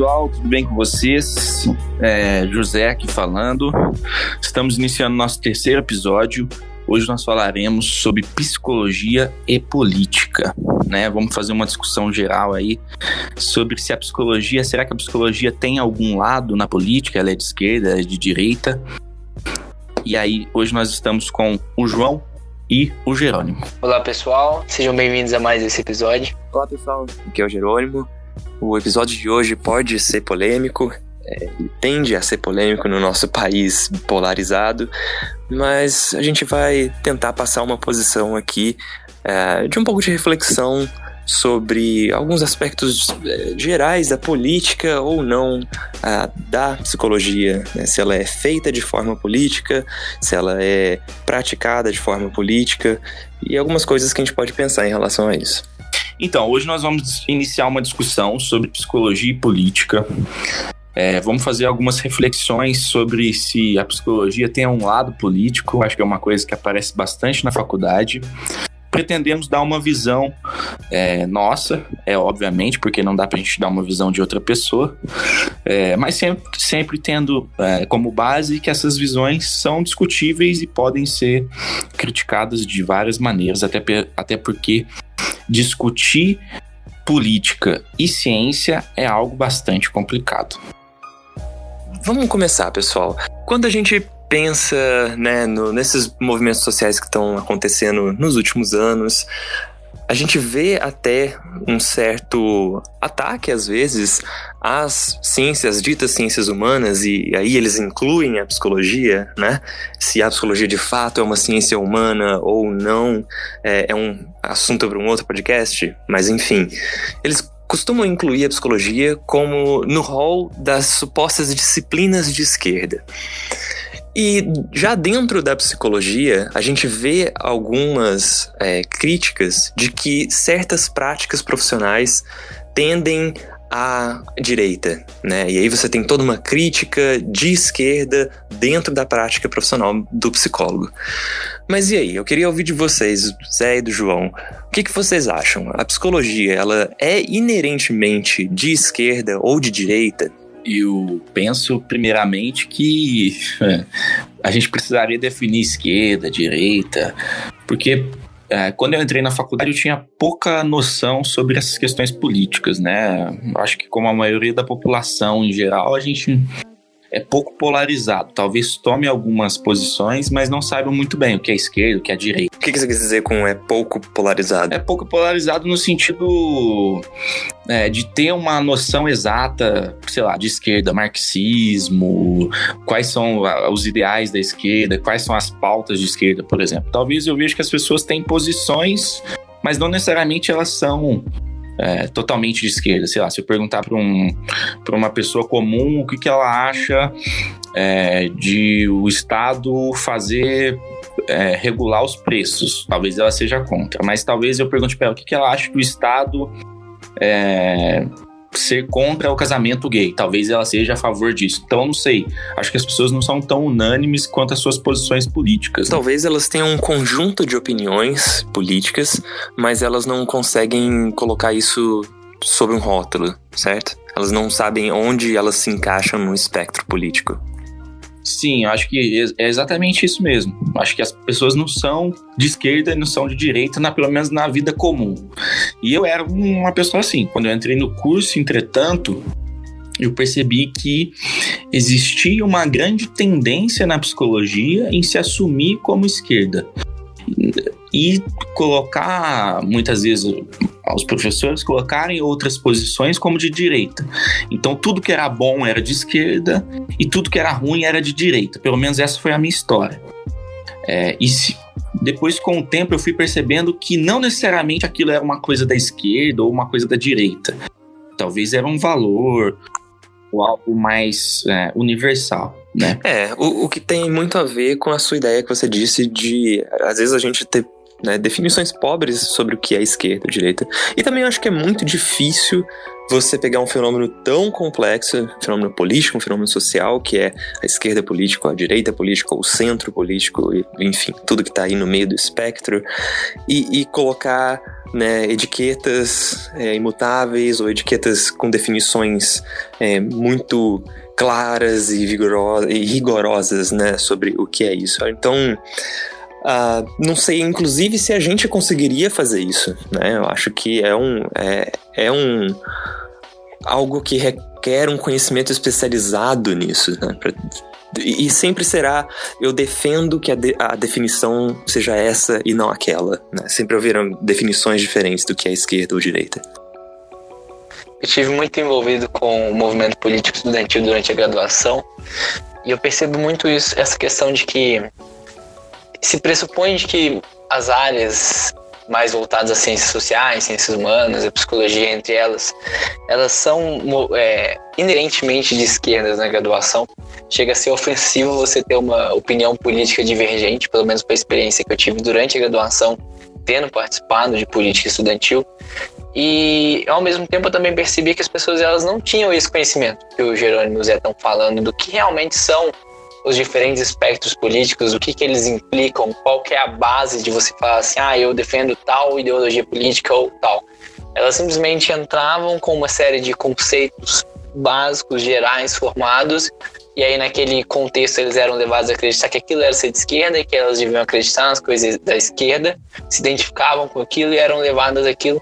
Olá pessoal, tudo bem com vocês? É, José aqui falando. Estamos iniciando nosso terceiro episódio. Hoje nós falaremos sobre psicologia e política, né? Vamos fazer uma discussão geral aí sobre se a psicologia, será que a psicologia tem algum lado na política? Ela é de esquerda, ela é de direita? E aí, hoje nós estamos com o João e o Jerônimo. Olá pessoal, sejam bem-vindos a mais esse episódio. Olá pessoal, aqui é o Jerônimo. O episódio de hoje pode ser polêmico, é, tende a ser polêmico no nosso país polarizado, mas a gente vai tentar passar uma posição aqui é, de um pouco de reflexão sobre alguns aspectos é, gerais da política ou não da psicologia, né? se ela é feita de forma política, se ela é praticada de forma política e algumas coisas que a gente pode pensar em relação a isso. Então, hoje nós vamos iniciar uma discussão sobre psicologia e política. É, vamos fazer algumas reflexões sobre se a psicologia tem um lado político, acho que é uma coisa que aparece bastante na faculdade. Pretendemos dar uma visão é, nossa, é obviamente, porque não dá pra gente dar uma visão de outra pessoa, é, mas sempre, sempre tendo é, como base que essas visões são discutíveis e podem ser criticadas de várias maneiras, até, até porque discutir política e ciência é algo bastante complicado. Vamos começar, pessoal. Quando a gente pensa né, no, nesses movimentos sociais que estão acontecendo nos últimos anos, a gente vê até um certo ataque, às vezes, às ciências, ditas ciências humanas, e aí eles incluem a psicologia, né? Se a psicologia de fato é uma ciência humana ou não, é, é um assunto para um outro podcast, mas enfim. Eles costumam incluir a psicologia como no rol das supostas disciplinas de esquerda. E já dentro da psicologia, a gente vê algumas é, críticas de que certas práticas profissionais tendem à direita, né? E aí você tem toda uma crítica de esquerda dentro da prática profissional do psicólogo. Mas e aí? Eu queria ouvir de vocês, Zé e do João. O que, que vocês acham? A psicologia, ela é inerentemente de esquerda ou de direita? Eu penso, primeiramente, que é, a gente precisaria definir esquerda, direita, porque é, quando eu entrei na faculdade eu tinha pouca noção sobre essas questões políticas, né? Acho que como a maioria da população em geral, a gente é pouco polarizado. Talvez tome algumas posições, mas não saiba muito bem o que é esquerda, o que é direita. O que, você quer dizer com é pouco polarizado? É pouco polarizado no sentido é, de ter uma noção exata, sei lá, de esquerda, marxismo, quais são os ideais da esquerda, quais são as pautas de esquerda, por exemplo. Talvez eu veja que as pessoas têm posições, mas não necessariamente elas são é, totalmente de esquerda. Sei lá, se eu perguntar para um, uma pessoa comum o que, que ela acha é, de o Estado fazer é, regular os preços, talvez ela seja contra. Mas talvez eu pergunte para ela o que, que ela acha do Estado é, ser contra o casamento gay. Talvez ela seja a favor disso. Então, não sei. Acho que as pessoas não são tão unânimes quanto as suas posições políticas. Né? Talvez elas tenham um conjunto de opiniões políticas, mas elas não conseguem colocar isso sob um rótulo, certo? Elas não sabem onde elas se encaixam no espectro político. Sim, acho que é exatamente isso mesmo. Acho que as pessoas não são de esquerda e não são de direita, na, pelo menos na vida comum. E eu era uma pessoa assim. Quando eu entrei no curso, entretanto, eu percebi que existia uma grande tendência na psicologia em se assumir como esquerda e colocar muitas vezes os professores colocarem outras posições como de direita. Então tudo que era bom era de esquerda e tudo que era ruim era de direita. Pelo menos essa foi a minha história. É, e se, depois, com o tempo, eu fui percebendo que não necessariamente aquilo era uma coisa da esquerda ou uma coisa da direita. Talvez era um valor ou algo mais é, universal. Né? É, o, o que tem muito a ver com a sua ideia que você disse de às vezes a gente ter né? Definições pobres sobre o que é esquerda ou direita. E também acho que é muito difícil você pegar um fenômeno tão complexo, um fenômeno político, um fenômeno social, que é a esquerda política, a direita política, o centro político, enfim, tudo que está aí no meio do espectro, e, e colocar né, etiquetas é, imutáveis ou etiquetas com definições é, muito claras e, e rigorosas né, sobre o que é isso. Então, Uh, não sei, inclusive, se a gente conseguiria fazer isso, né? Eu acho que é um, é, é um algo que requer um conhecimento especializado nisso, né? Pra, e sempre será, eu defendo que a, de, a, definição seja essa e não aquela. Né? Sempre haverão definições diferentes do que é esquerda ou direita. Eu estive muito envolvido com o movimento político estudantil durante a graduação e eu percebo muito isso, essa questão de que se pressupõe de que as áreas mais voltadas às ciências sociais, ciências humanas, a psicologia entre elas, elas são é, inerentemente de esquerdas na graduação. Chega a ser ofensivo você ter uma opinião política divergente, pelo menos com a experiência que eu tive durante a graduação, tendo participado de política estudantil. E ao mesmo tempo eu também percebi que as pessoas elas não tinham esse conhecimento que o Jerônimo e o Zé estão falando do que realmente são os diferentes espectros políticos, o que, que eles implicam, qual que é a base de você falar assim, ah, eu defendo tal ideologia política ou tal. Elas simplesmente entravam com uma série de conceitos básicos, gerais, formados, e aí naquele contexto eles eram levados a acreditar que aquilo era ser de esquerda e que elas deviam acreditar nas coisas da esquerda, se identificavam com aquilo e eram levadas aquilo.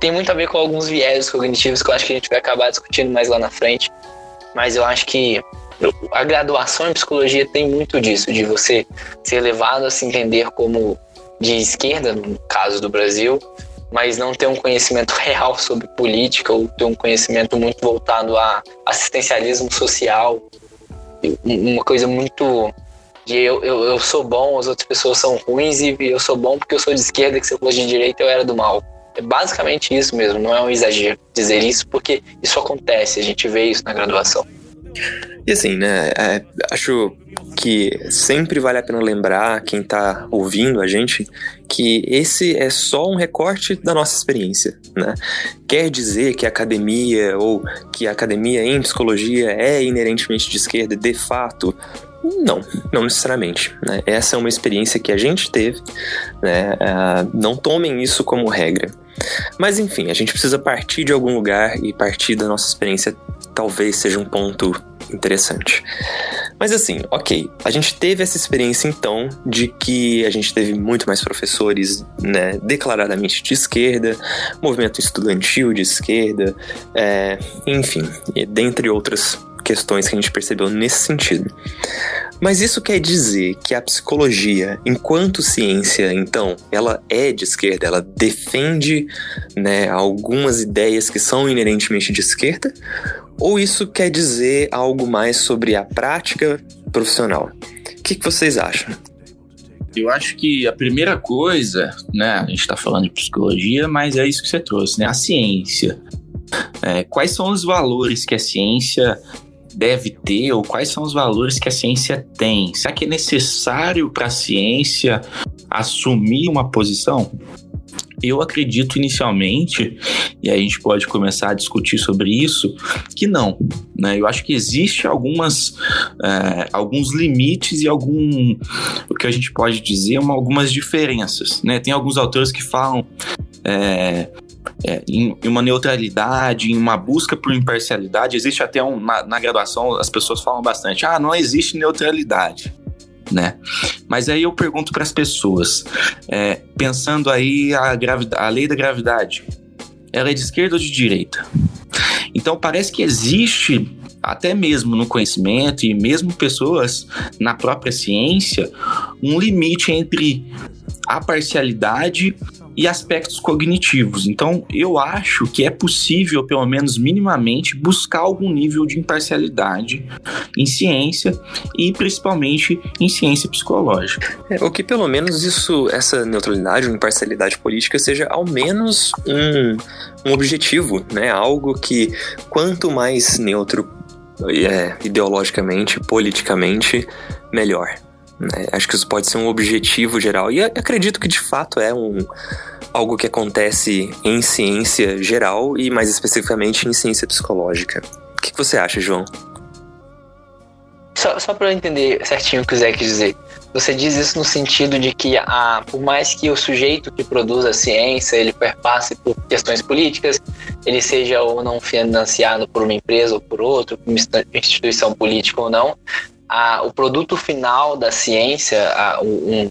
Tem muito a ver com alguns viés cognitivos que eu acho que a gente vai acabar discutindo mais lá na frente, mas eu acho que a graduação em psicologia tem muito disso, de você ser levado a se entender como de esquerda, no caso do Brasil, mas não ter um conhecimento real sobre política ou ter um conhecimento muito voltado a assistencialismo social, uma coisa muito de eu, eu, eu sou bom, as outras pessoas são ruins e eu sou bom porque eu sou de esquerda, que se eu fosse de direita eu era do mal. É basicamente isso mesmo, não é um exagero dizer isso, porque isso acontece, a gente vê isso na graduação. E assim, né, é, acho que sempre vale a pena lembrar quem tá ouvindo a gente que esse é só um recorte da nossa experiência, né? Quer dizer que a academia ou que a academia em psicologia é inerentemente de esquerda, de fato, não, não necessariamente. Né? Essa é uma experiência que a gente teve. Né? Uh, não tomem isso como regra. Mas enfim, a gente precisa partir de algum lugar e partir da nossa experiência talvez seja um ponto interessante. Mas assim, ok, a gente teve essa experiência então de que a gente teve muito mais professores né, declaradamente de esquerda, movimento estudantil de esquerda, é, enfim, dentre outras questões que a gente percebeu nesse sentido. Mas isso quer dizer que a psicologia, enquanto ciência, então, ela é de esquerda, ela defende né, algumas ideias que são inerentemente de esquerda? Ou isso quer dizer algo mais sobre a prática profissional? O que, que vocês acham? Eu acho que a primeira coisa, né, a gente está falando de psicologia, mas é isso que você trouxe, né, a ciência. É, quais são os valores que a ciência deve ter ou quais são os valores que a ciência tem? Será que é necessário para a ciência assumir uma posição? Eu acredito inicialmente, e a gente pode começar a discutir sobre isso, que não. Né? Eu acho que existe algumas, é, alguns limites e algum, o que a gente pode dizer, uma, algumas diferenças. Né? Tem alguns autores que falam é, é, em, em, uma neutralidade, em uma busca por imparcialidade. Existe até um. Na, na, graduação, as pessoas falam bastante: ah, não existe neutralidade. Né? Mas aí eu pergunto para as pessoas, é, pensando aí a, a lei da gravidade, ela é de esquerda ou de direita? Então parece que existe até mesmo no conhecimento e mesmo pessoas na própria ciência, um limite entre a parcialidade e aspectos cognitivos. Então, eu acho que é possível, pelo menos minimamente, buscar algum nível de imparcialidade em ciência e principalmente em ciência psicológica. É, o que pelo menos isso, essa neutralidade ou imparcialidade política seja ao menos um, um objetivo, né? Algo que quanto mais neutro é, ideologicamente, politicamente, melhor. Né? Acho que isso pode ser um objetivo geral. E acredito que de fato é um, algo que acontece em ciência geral e mais especificamente em ciência psicológica. O que, você acha, João? Só, só para eu entender certinho o que o Zé quis dizer. Você diz isso no sentido de que, ah, por mais que o sujeito que produz a ciência ele perpasse por questões políticas, ele seja ou não financiado por uma empresa ou por outra, por uma instituição política ou não, ah, o produto final da ciência, ah, um,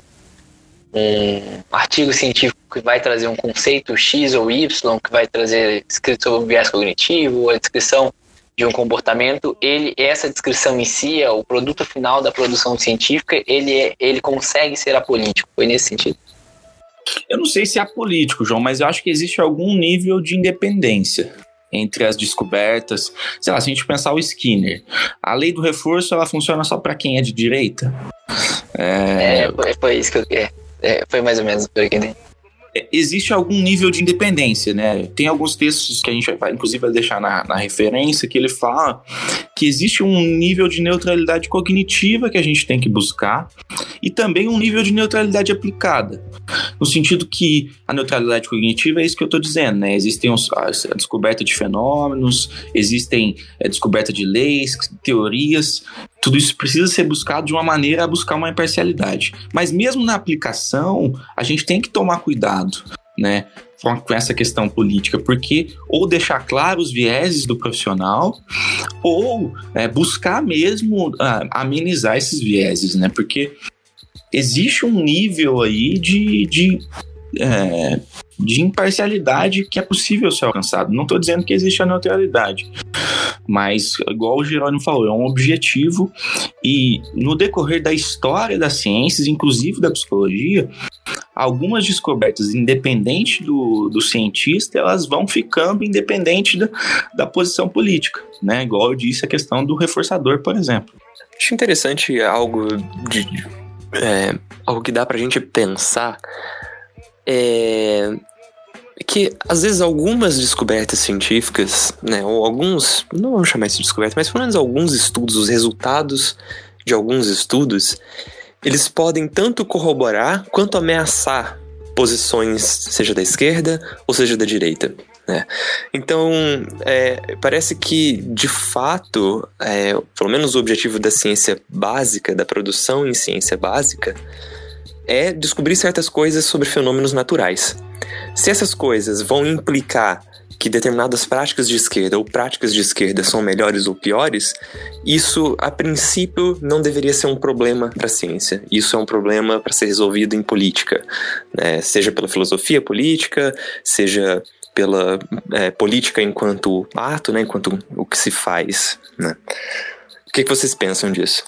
um artigo científico que vai trazer um conceito X ou Y, que vai trazer escrito sobre um viés cognitivo, a descrição de um comportamento, ele essa descrição em si, é o produto final da produção científica, ele é, ele consegue ser apolítico. Foi nesse sentido. Eu não sei se é apolítico, João, mas eu acho que existe algum nível de independência entre as descobertas. Sei lá, se a gente pensar o Skinner, a lei do reforço ela funciona só para quem é de direita. É, é foi, foi, isso que eu. É, é, foi mais ou menos o que eu entendi. Existe algum nível de independência, né? Tem alguns textos que a gente vai, inclusive, vai deixar na, na referência que ele fala que existe um nível de neutralidade cognitiva que a gente tem que buscar e também um nível de neutralidade aplicada. No sentido que a neutralidade cognitiva é isso que eu estou dizendo, né? Existem os, a, a, descoberta de fenômenos, existem a é, descoberta de leis, teorias, tudo isso precisa ser buscado de uma maneira a buscar uma imparcialidade. Mas mesmo na aplicação, a gente tem que tomar cuidado, né? com essa questão política, porque ou deixar claro os vieses do profissional, ou é, buscar mesmo ah, amenizar esses vieses, né? Porque existe um nível aí de, de é, de imparcialidade que é possível ser alcançado. Não estou dizendo que existe a neutralidade, mas, igual o Jerônimo falou, é um objetivo e no decorrer da história das ciências, inclusive da psicologia, algumas descobertas, independente do, do cientista, elas vão ficando independente da, da posição política, né? Igual eu disse, a questão do reforçador, por exemplo. Acho interessante algo de, é, algo que dá para a gente pensar é que às vezes algumas descobertas científicas, né, ou alguns, não vamos chamar isso de descoberta, mas pelo menos alguns estudos, os resultados de alguns estudos, eles podem tanto corroborar quanto ameaçar posições, seja da esquerda ou seja da direita. Né? Então, é, parece que, de fato, é, pelo menos o objetivo da ciência básica, da produção em ciência básica, é descobrir certas coisas sobre fenômenos naturais. Se essas coisas vão implicar que determinadas práticas de esquerda ou práticas de esquerda são melhores ou piores, isso a princípio não deveria ser um problema para a ciência. Isso é um problema para ser resolvido em política, né? seja pela filosofia política, seja pela é, política enquanto ato, né? enquanto o que se faz. Né? O que, que vocês pensam disso?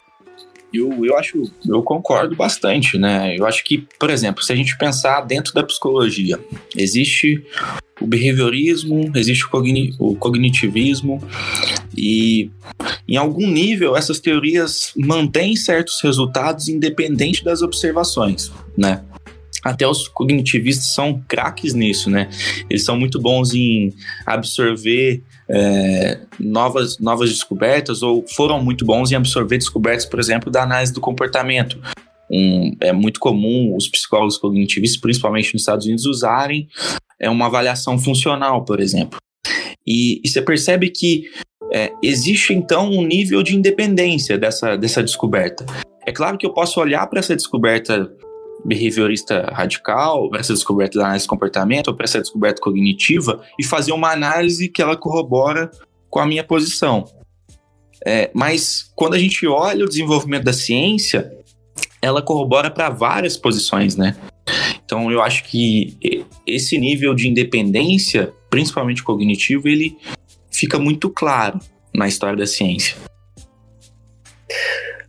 Eu, eu acho, eu concordo bastante, né? Eu acho que, por exemplo, se a gente pensar dentro da psicologia, existe o behaviorismo, existe o, cogni o cognitivismo, e em algum nível essas teorias mantêm certos resultados independente das observações, né? Até os cognitivistas são craques nisso, né? Eles são muito bons em absorver é, novas, novas descobertas ou foram muito bons em absorver descobertas, por exemplo, da análise do comportamento. Um, é muito comum os psicólogos cognitivistas, principalmente nos Estados Unidos, usarem é, uma avaliação funcional, por exemplo. E, e você percebe que é, existe então um nível de independência dessa, dessa descoberta. É claro que eu posso olhar para essa descoberta behaviorista radical, essa descoberta da análise de comportamento, para essa descoberta cognitiva, e fazer uma análise que ela corrobora com a minha posição. É, mas quando a gente olha o desenvolvimento da ciência, ela corrobora para várias posições, né? Então eu acho que esse nível de independência, principalmente cognitivo, ele fica muito claro na história da ciência.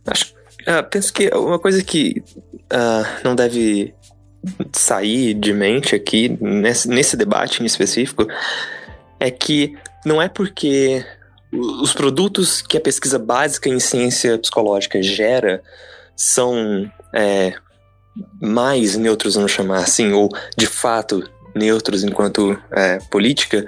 Acho, ah, penso que uma coisa que uh, não deve sair de mente aqui, nesse, nesse debate em específico, é que não é porque os produtos que a pesquisa básica em ciência psicológica gera são é, mais neutros, vamos chamar assim, ou de fato neutros enquanto é, política,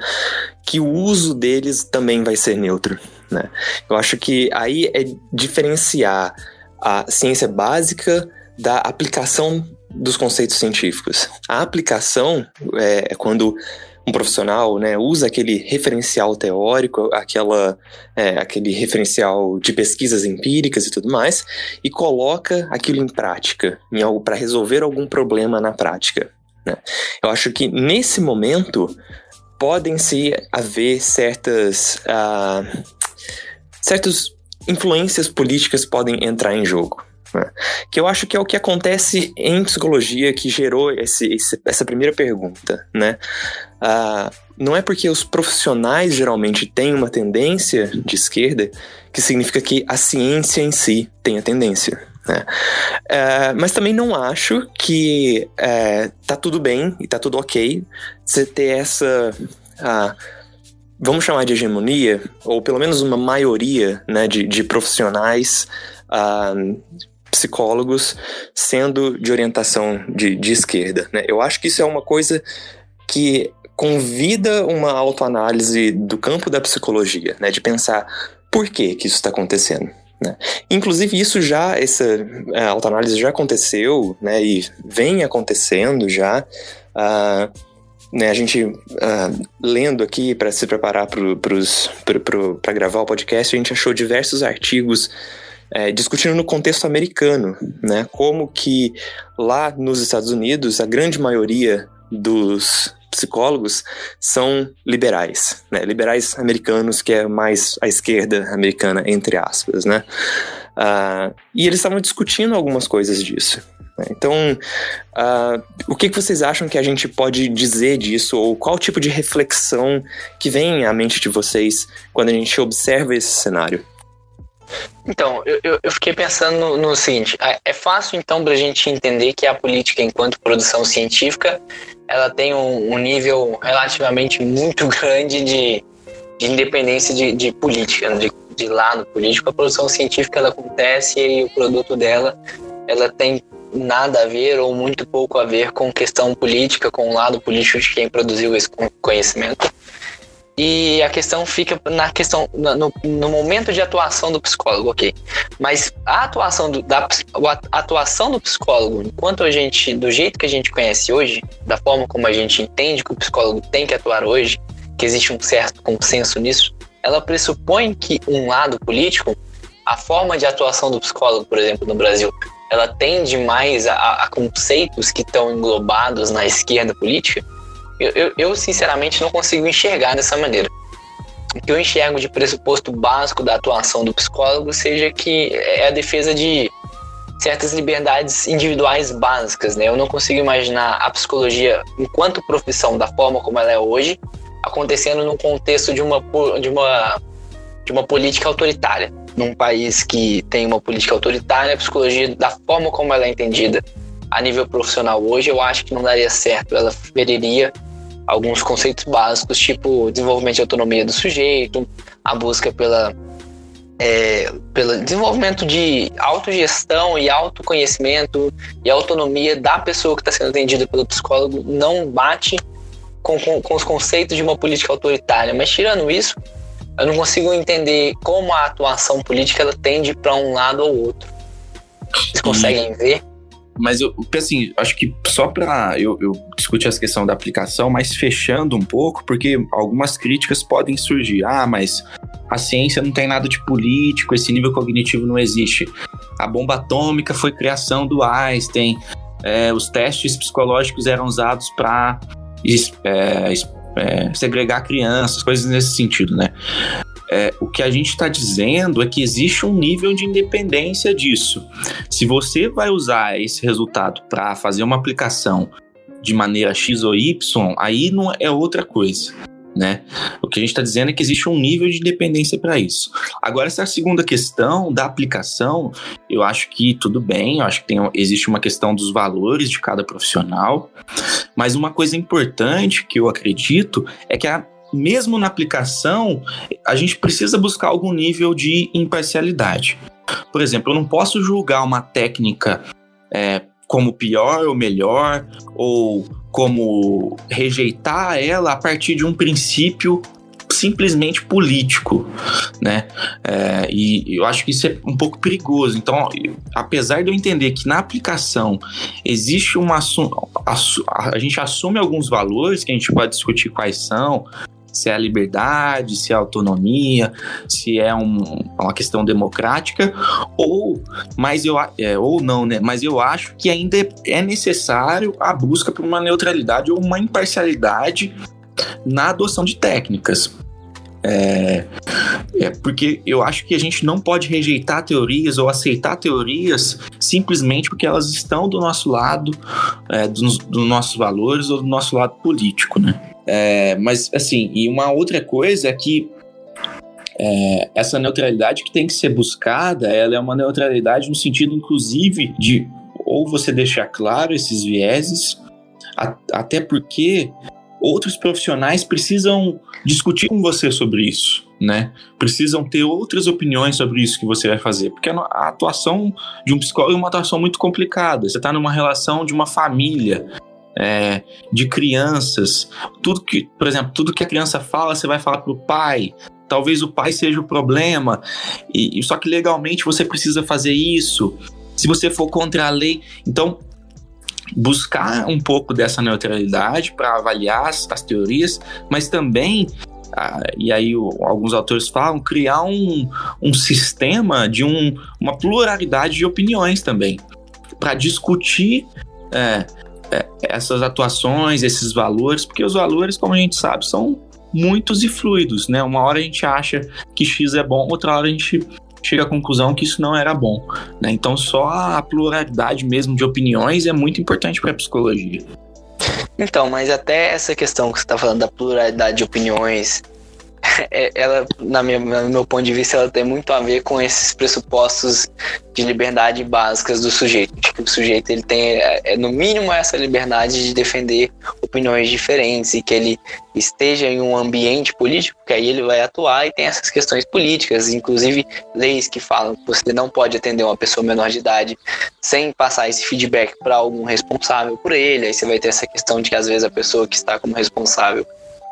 que o uso deles também vai ser neutro. Né? Eu acho que aí é diferenciar a ciência básica da aplicação dos conceitos científicos. A aplicação é, é quando um profissional né, usa aquele referencial teórico, aquela, é, aquele referencial de pesquisas empíricas e tudo mais, e coloca aquilo em prática, em algo para resolver algum problema na prática. Né? Eu acho que nesse momento podem se haver certas uh, certas influências políticas podem entrar em jogo. Né? Que eu acho que é o que acontece em psicologia que gerou esse, esse, essa primeira pergunta, né? Uh, não é porque os profissionais geralmente têm uma tendência de esquerda que significa que a ciência em si tem a tendência. Uh, mas também não acho que uh, tá tudo bem e tá tudo ok você ter essa. Uh, vamos chamar de hegemonia, ou pelo menos uma maioria né, de, de profissionais uh, psicólogos sendo de orientação de, de esquerda. Né? Eu acho que isso é uma coisa que convida uma autoanálise do campo da psicologia, né? de pensar por que, que isso está acontecendo. Né? Inclusive, isso já, essa é, autoanálise já aconteceu né, e vem acontecendo já. Uh, né, a gente uh, lendo aqui para se preparar para gravar o podcast, a gente achou diversos artigos é, discutindo no contexto americano, né, como que lá nos Estados Unidos a grande maioria dos psicólogos são liberais, né, liberais americanos, que é mais a esquerda americana, entre aspas, né, uh, e eles estavam discutindo algumas coisas disso. Né? Então, uh, o que, que vocês acham que a gente pode dizer disso, ou qual tipo de reflexão que vem à mente de vocês quando a gente observa esse cenário? Então, eu, eu fiquei pensando no, no seguinte: é, é fácil então para a gente entender que a política, enquanto produção científica, ela tem um, um nível relativamente muito grande de, de independência de, de política, de, de lado político. A produção científica ela acontece e o produto dela ela tem nada a ver ou muito pouco a ver com questão política, com o lado político de quem produziu esse conhecimento. E a questão fica na questão no, no momento de atuação do psicólogo, ok? Mas a atuação do, da a atuação do psicólogo, enquanto a gente, do jeito que a gente conhece hoje, da forma como a gente entende que o psicólogo tem que atuar hoje, que existe um certo consenso nisso, ela pressupõe que um lado político, a forma de atuação do psicólogo, por exemplo, no Brasil, ela tende mais a, a conceitos que estão englobados na esquerda política, eu, eu, eu, sinceramente não consigo enxergar dessa maneira. O que eu enxergo de pressuposto básico da atuação do psicólogo seja que é a defesa de certas liberdades individuais básicas, né? Eu não consigo imaginar a psicologia enquanto profissão da forma como ela é hoje acontecendo num contexto de uma de uma de uma política autoritária num país que tem uma política autoritária, a psicologia, da forma como ela é entendida a nível profissional hoje, eu acho que não daria certo. Ela feriria alguns conceitos básicos, tipo desenvolvimento de autonomia do sujeito, a busca pela, é, pelo desenvolvimento de autogestão e autoconhecimento e autonomia da pessoa que está sendo atendida pelo psicólogo não bate com, com, com os conceitos de uma política autoritária. Mas tirando isso, eu não consigo entender como a atuação política ela tende para um lado ou outro. Vocês conseguem ver? Mas eu, assim, acho que só para eu, eu, discutir essa questão da aplicação, mas fechando um pouco, porque algumas críticas podem surgir. Ah, mas a ciência não tem nada de político, esse nível cognitivo não existe. A bomba atômica foi criação do Einstein, é, os testes psicológicos eram usados para é, é, segregar crianças, coisas nesse sentido, né? É, o que a gente está dizendo é que existe um nível de independência disso. Se você vai usar esse resultado para fazer uma aplicação de maneira X ou Y, aí não é outra coisa. Né? O que a gente está dizendo é que existe um nível de independência para isso. Agora, essa segunda questão da aplicação, eu acho que tudo bem, eu acho que tem, existe uma questão dos valores de cada profissional, mas uma coisa importante que eu acredito é que a mesmo na aplicação, a gente precisa buscar algum nível de imparcialidade. Por exemplo, eu não posso julgar uma técnica é, como pior ou melhor, ou como rejeitar ela a partir de um princípio simplesmente político, né? É, e eu acho que isso é um pouco perigoso. Então, apesar de eu entender que na aplicação existe uma a gente assume alguns valores que a gente pode discutir quais são, se é a liberdade, se é a autonomia, se é um, uma questão democrática, ou, mas eu, é, ou não, né? Mas eu acho que ainda é necessário a busca por uma neutralidade ou uma imparcialidade na adoção de técnicas. É, é, porque eu acho que a gente não pode rejeitar teorias ou aceitar teorias simplesmente porque elas estão do nosso lado, é, dos, dos nossos valores ou do nosso lado político, né? É, mas, assim, e uma outra coisa é que é, essa neutralidade que tem que ser buscada, ela é uma neutralidade no sentido, inclusive, de ou você deixar claro esses vieses, a, até porque outros profissionais precisam discutir com você sobre isso, né? Precisam ter outras opiniões sobre isso que você vai fazer, porque a atuação de um psicólogo é uma atuação muito complicada. Você está numa relação de uma família, é, de crianças. Tudo que, por exemplo, tudo que a criança fala, você vai falar para o pai. Talvez o pai seja o problema, e, só que legalmente você precisa fazer isso. Se você for contra a lei, então buscar um pouco dessa neutralidade para avaliar as, as, teorias, mas também ah, e aí o, alguns autores falam criar um, um sistema de um, uma pluralidade de opiniões também para discutir é, essas atuações, esses valores, porque os valores, como a gente sabe, são muitos e fluidos, né? Uma hora a gente acha que X é bom, outra hora a gente chega à conclusão que isso não era bom, né? Então só a pluralidade mesmo de opiniões é muito importante para a psicologia. Então, mas até essa questão que você está falando da pluralidade de opiniões, é, ela, na minha, no meu ponto de vista, ela tem muito a ver com esses pressupostos de liberdade básicas do sujeito. Que o sujeito ele tem, é, é, no mínimo, essa liberdade de defender opiniões diferentes e que ele esteja em um ambiente político, que aí ele vai atuar e tem essas questões políticas, inclusive leis que falam que você não pode atender uma pessoa menor de idade sem passar esse feedback para algum responsável por ele. Aí você vai ter essa questão de que às vezes a pessoa que está como responsável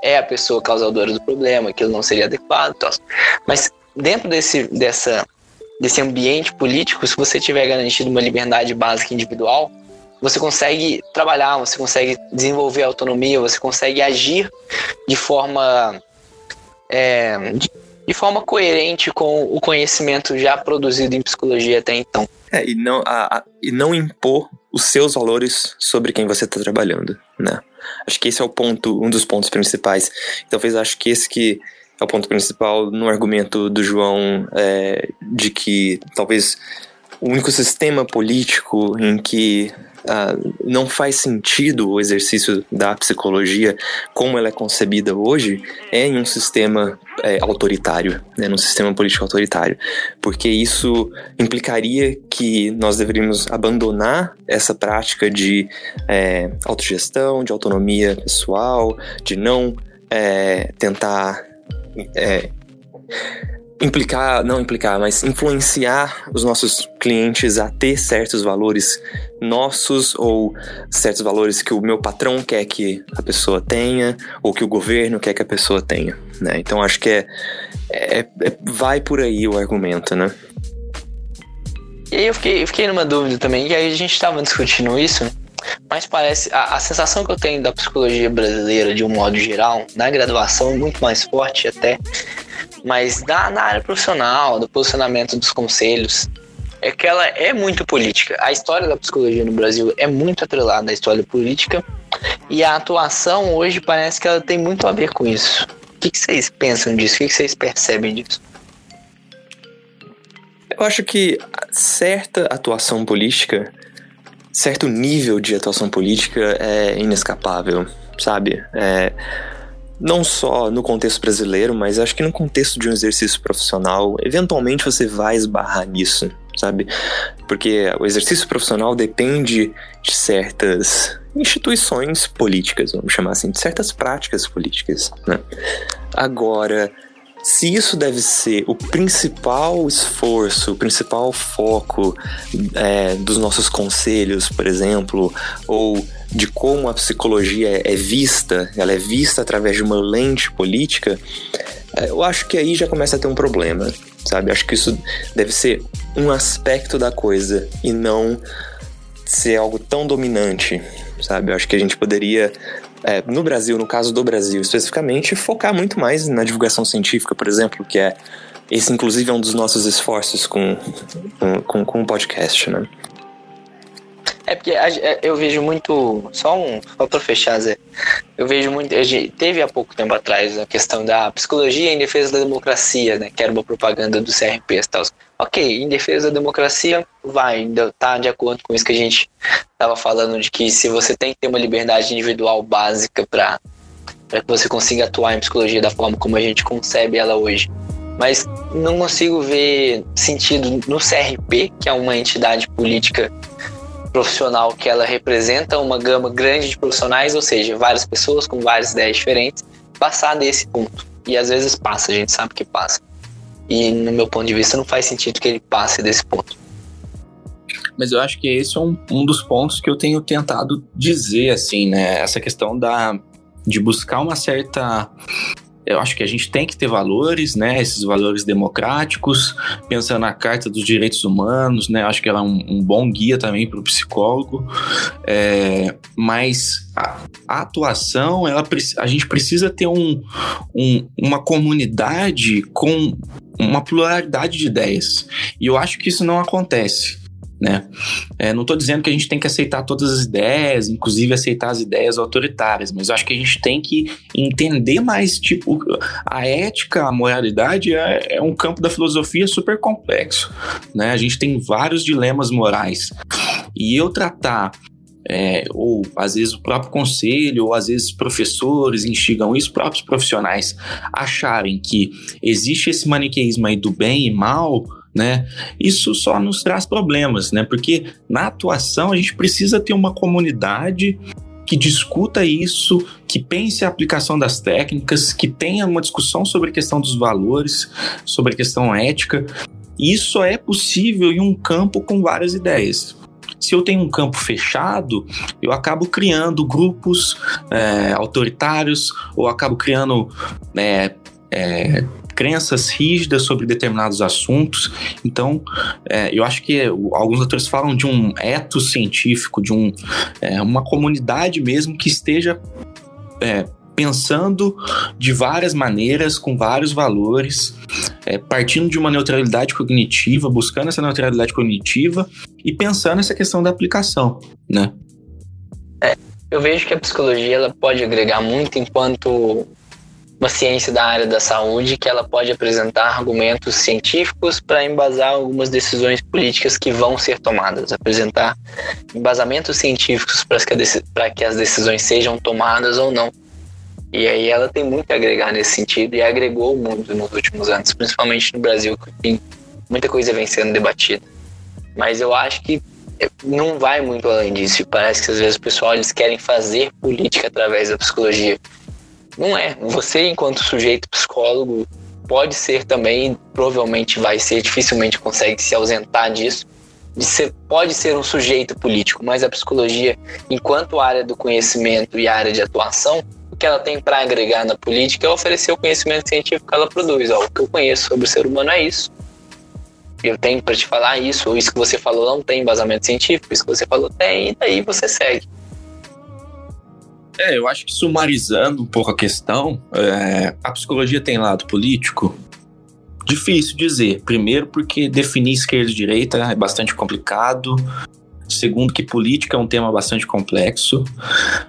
é a pessoa causadora do problema, aquilo não seria adequado. Tal. Mas dentro desse, dessa, desse ambiente político, se você tiver garantido uma liberdade básica individual, você consegue trabalhar, você consegue desenvolver autonomia, você consegue agir de forma é, de, forma coerente com o conhecimento já produzido em psicologia até então. É, e não, a, a, e não impor os seus valores sobre quem você está trabalhando, né? Acho que esse é o ponto, um dos pontos principais. Talvez acho que esse que é o ponto principal no argumento do João é, de que talvez o único sistema político em que uh, não faz sentido o exercício da psicologia como ela é concebida hoje é em um sistema é, autoritário, né, num sistema político autoritário, porque isso implicaria que nós deveríamos abandonar essa prática de é, autogestão, de autonomia pessoal, de não é, tentar é, implicar, não implicar, mas influenciar os nossos clientes a ter certos valores nossos ou certos valores que o meu patrão quer que a pessoa tenha ou que o governo quer que a pessoa tenha, né? Então acho que é, é, é vai por aí o argumento, né? E aí eu fiquei, eu fiquei numa dúvida também, e aí a gente estava discutindo isso, mas parece a, a, sensação que eu tenho da psicologia brasileira de um modo geral, na graduação, é muito mais forte até, mas da, na área profissional, do posicionamento dos conselhos, é que ela é muito política. A história da psicologia no Brasil é muito atrelada à história política e a atuação hoje parece que ela tem muito a ver com isso. O que, que vocês pensam disso? O que, que vocês percebem disso? Eu acho que certa atuação política, certo nível de atuação política é inescapável, sabe? É, não só no contexto brasileiro, mas acho que no contexto de um exercício profissional, eventualmente você vai esbarrar nisso, sabe? Porque o exercício profissional depende de certas instituições políticas, vamos chamar assim, de certas práticas políticas, né? Agora, se isso deve ser o principal esforço, o principal foco é, dos nossos conselhos, por exemplo, ou de como a psicologia é vista, ela é vista através de uma lente política, é, eu acho que aí já começa a ter um problema, sabe? Acho que isso deve ser um aspecto da coisa e não ser algo tão dominante, sabe? Eu acho que a gente poderia é, no Brasil, no caso do Brasil especificamente, focar muito mais na divulgação científica, por exemplo, que é esse inclusive é um dos nossos esforços com, com, com o podcast, né? É porque é, eu vejo muito. Só um. Só pra fechar, Zé. Eu vejo muito. Teve há pouco tempo atrás a questão da psicologia em defesa da democracia, né? Que era uma propaganda do CRP e tal. Ok, em defesa da democracia, vai, tá de acordo com isso que a gente tava falando, de que se você tem que ter uma liberdade individual básica para que você consiga atuar em psicologia da forma como a gente concebe ela hoje. Mas não consigo ver sentido no CRP, que é uma entidade política profissional que ela representa uma gama grande de profissionais, ou seja, várias pessoas com várias ideias diferentes, passar desse ponto. E às vezes passa, a gente sabe que passa. E no meu ponto de vista não faz sentido que ele passe desse ponto. Mas eu acho que esse é um, um dos pontos que eu tenho tentado dizer, assim, né? Essa questão da, de buscar uma certa eu acho que a gente tem que ter valores, né? Esses valores democráticos, pensando na Carta dos Direitos Humanos, né? Acho que ela é um, um bom guia também para o psicólogo. É, mas a, a, atuação, ela, a gente precisa ter um, um, uma comunidade com uma pluralidade de ideias. E eu acho que isso não acontece né? É, não estou dizendo que a gente tem que aceitar todas as ideias, inclusive aceitar as ideias autoritárias, mas eu acho que a gente tem que entender mais, tipo, a ética, a moralidade é, é um campo da filosofia super complexo, né? A gente tem vários dilemas morais. E eu tratar é, ou às vezes o próprio conselho, ou às vezes professores instigam isso, próprios profissionais acharem que existe esse maniqueísmo aí do bem e mal, né? Isso só nos traz problemas, né? Porque na atuação a gente precisa ter uma comunidade que discuta isso, que pense a aplicação das técnicas, que tenha uma discussão sobre a questão dos valores, sobre a questão ética. Isso é possível em um campo com várias ideias. Se eu tenho um campo fechado, eu acabo criando grupos é, autoritários ou acabo criando é, é, crenças rígidas sobre determinados assuntos. Então, é, eu acho que alguns autores falam de um eto científico, de um, é, uma comunidade mesmo que esteja é, pensando de várias maneiras, com vários valores, é, partindo de uma neutralidade cognitiva, buscando essa neutralidade cognitiva e pensando essa questão da aplicação, né? É, eu vejo que a psicologia ela pode agregar muito enquanto uma ciência da área da saúde que ela pode apresentar argumentos científicos para embasar algumas decisões políticas que vão ser tomadas, apresentar embasamentos científicos para que, as decisões sejam tomadas ou não. E aí ela tem muito a agregar nesse sentido e agregou muito nos últimos anos, principalmente no Brasil, que muita coisa vem sendo debatida. Mas eu acho que não vai muito além disso. Parece que às vezes o pessoal eles querem fazer política através da psicologia não é. Você, enquanto sujeito psicólogo, pode ser também, provavelmente vai ser, dificilmente consegue se ausentar disso. Ser, pode ser um sujeito político, mas a psicologia, enquanto área do conhecimento e área de atuação, o que ela tem para agregar na política é oferecer o conhecimento científico que ela produz. Ó, o que eu conheço sobre o ser humano é isso. Eu tenho para te falar isso, ou isso que você falou não tem embasamento científico, isso que você falou tem, e daí você segue. É, eu acho que sumarizando um pouco a questão, é, a psicologia tem lado político? Difícil dizer. Primeiro, porque definir esquerda e direita é bastante complicado. Segundo, que política é um tema bastante complexo.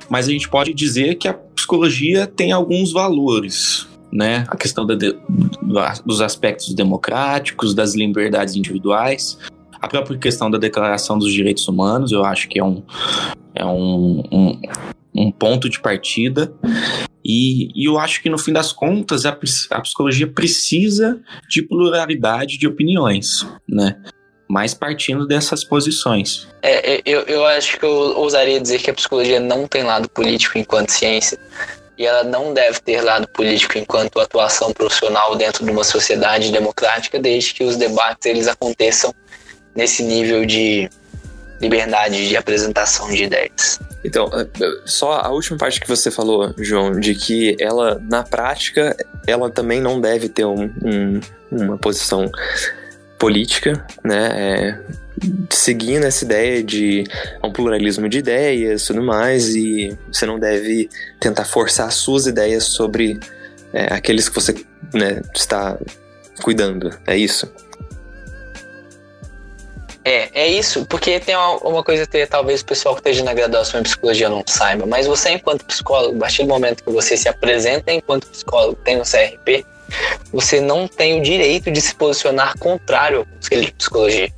Mas a gente pode dizer que a psicologia tem alguns valores. Né? A questão de, dos aspectos democráticos, das liberdades individuais, a própria questão da Declaração dos Direitos Humanos, eu acho que é um, é um, um, um ponto de partida. E, e, eu acho que no fim das contas a, a psicologia precisa de pluralidade de opiniões, né? Mas partindo dessas posições. É, é, eu, eu acho que eu ousaria dizer que a psicologia não tem lado político enquanto ciência. E ela não deve ter lado político enquanto atuação profissional dentro de uma sociedade democrática, desde que os debates eles aconteçam nesse nível de liberdade de apresentação de ideias. Então, é, é, só a última parte que você falou, João, de que ela, na prática, ela também não deve ter um, um, uma posição política, né? É, seguindo essa ideia de um pluralismo de ideias e tudo mais, e você não deve tentar forçar suas ideias sobre é, aqueles que você né, está cuidando. É isso? É, é isso, porque tem uma, uma coisa que talvez o pessoal que esteja na graduação em psicologia não saiba, mas você, enquanto psicólogo, a partir do momento que você se apresenta enquanto psicólogo, tem o CRP, você não tem o direito de se posicionar contrário ao conselho de psicologia.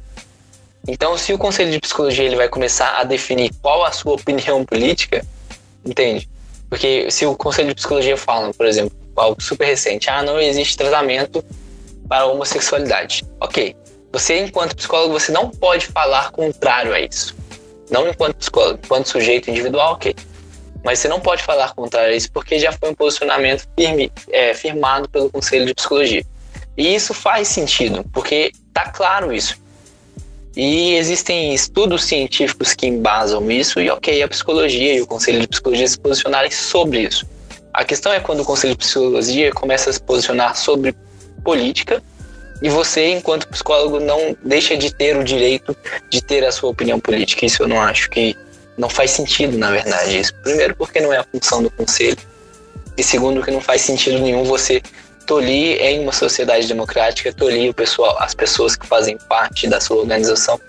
Então, se o conselho de psicologia ele vai começar a definir qual a sua opinião política, entende? Porque se o conselho de psicologia fala, por exemplo, algo super recente, ah, não existe tratamento para homossexualidade. Ok, você, enquanto psicólogo, você não pode falar contrário a isso. Não enquanto psicólogo, enquanto sujeito individual, ok. Mas você não pode falar contrário a isso porque já foi um posicionamento firme, é, firmado pelo Conselho de Psicologia. E isso faz sentido, porque tá claro isso. E existem estudos científicos que embasam isso, e ok, a psicologia e o Conselho de Psicologia se posicionarem sobre isso. A questão é quando o Conselho de Psicologia começa a se posicionar sobre política e você, enquanto psicólogo, não deixa de ter o direito de ter a sua opinião política. Isso eu não acho que não faz sentido, na verdade. Isso. Primeiro, porque não é a função do conselho. E segundo, que não faz sentido nenhum você tolir em uma sociedade democrática, tolir o pessoal, as pessoas que fazem parte da sua organização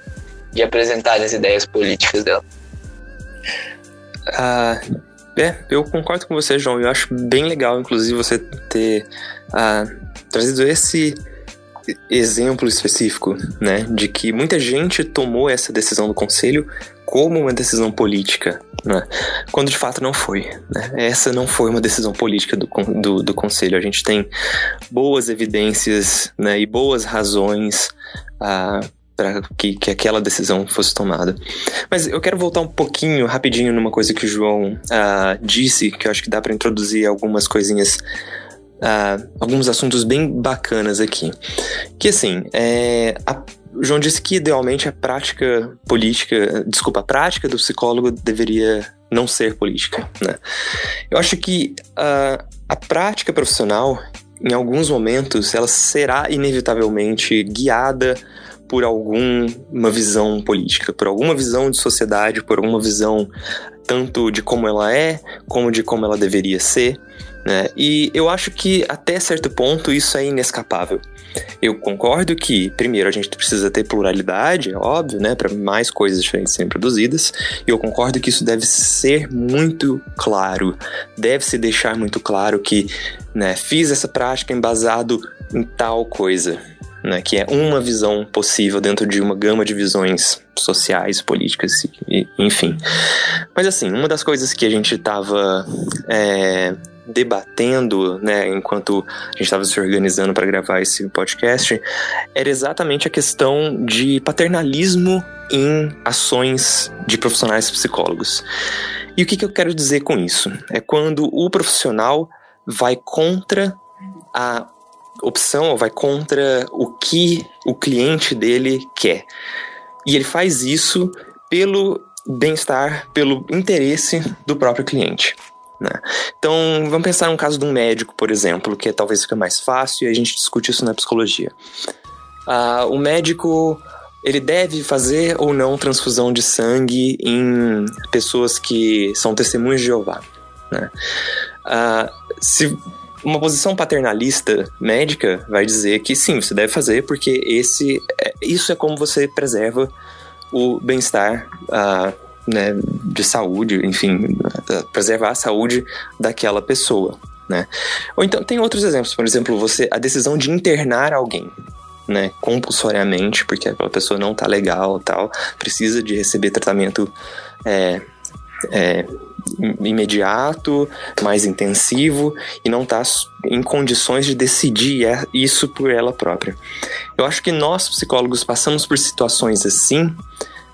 de apresentar as ideias políticas dela. Ah, é, eu concordo com você, João. Eu acho bem legal, inclusive, você ter ah, trazido esse exemplo específico, né, de que muita gente tomou essa decisão do conselho como uma decisão política, né, quando de fato não foi. Né? Essa não foi uma decisão política do, do, do conselho. A gente tem boas evidências né, e boas razões ah, para que, que aquela decisão fosse tomada. Mas eu quero voltar um pouquinho, rapidinho, numa coisa que o João ah, disse, que eu acho que dá para introduzir algumas coisinhas uh, alguns assuntos bem bacanas aqui. Que assim, é, a, João disse que idealmente a prática política, desculpa, a prática do psicólogo deveria não ser política, né? Eu acho que uh, a prática profissional, em alguns momentos, ela será inevitavelmente guiada por alguma visão política, por alguma visão de sociedade, por alguma visão tanto de como ela é, como de como ela deveria ser. Né? E eu acho que até certo ponto isso é inescapável. Eu concordo que, primeiro, a gente precisa ter pluralidade, é óbvio, né, para mais coisas diferentes serem produzidas, e eu concordo que isso deve ser muito claro, deve se deixar muito claro que, né, fiz essa prática embasado em tal coisa, né, que é uma visão possível dentro de uma gama de visões sociais, políticas, e, enfim. Mas assim, uma das coisas que a gente estava é, debatendo, né, enquanto a gente estava se organizando para gravar esse podcast, era exatamente a questão de paternalismo em ações de profissionais psicólogos. E o que, que eu quero dizer com isso? É quando o profissional vai contra a opção, ou vai contra o que o cliente dele quer. E ele faz isso pelo bem-estar, pelo interesse do próprio cliente. Né? Então, vamos pensar num caso de um médico, por exemplo, que talvez fica mais fácil e a gente discute isso na psicologia. Uh, o médico ele deve fazer ou não transfusão de sangue em pessoas que são testemunhas de Jeová. Né? Uh, se uma posição paternalista médica vai dizer que sim, você deve fazer porque esse, é, isso é como você preserva o bem-estar uh, né, de saúde, enfim, preservar a saúde daquela pessoa, né? Ou então tem outros exemplos, por exemplo, você a decisão de internar alguém, né, compulsoriamente, porque aquela pessoa não tá legal, tal, precisa de receber tratamento é, é, imediato, mais intensivo e não está em condições de decidir é, isso por ela própria. Eu acho que nós psicólogos passamos por situações assim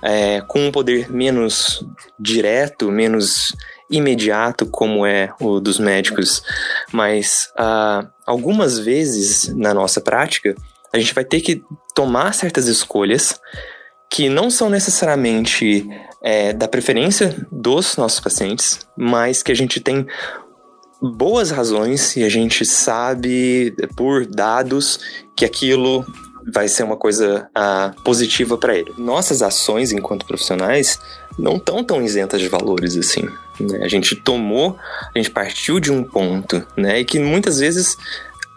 é, com um poder menos direto, menos imediato, como é o dos médicos, mas uh, algumas vezes na nossa prática a gente vai ter que tomar certas escolhas que não são necessariamente é, da preferência dos nossos pacientes, mas que a gente tem boas razões e a gente sabe por dados que aquilo vai ser uma coisa ah, positiva para ele. Nossas ações enquanto profissionais não estão tão isentas de valores assim. Né? A gente tomou, a gente partiu de um ponto, né? E que muitas vezes,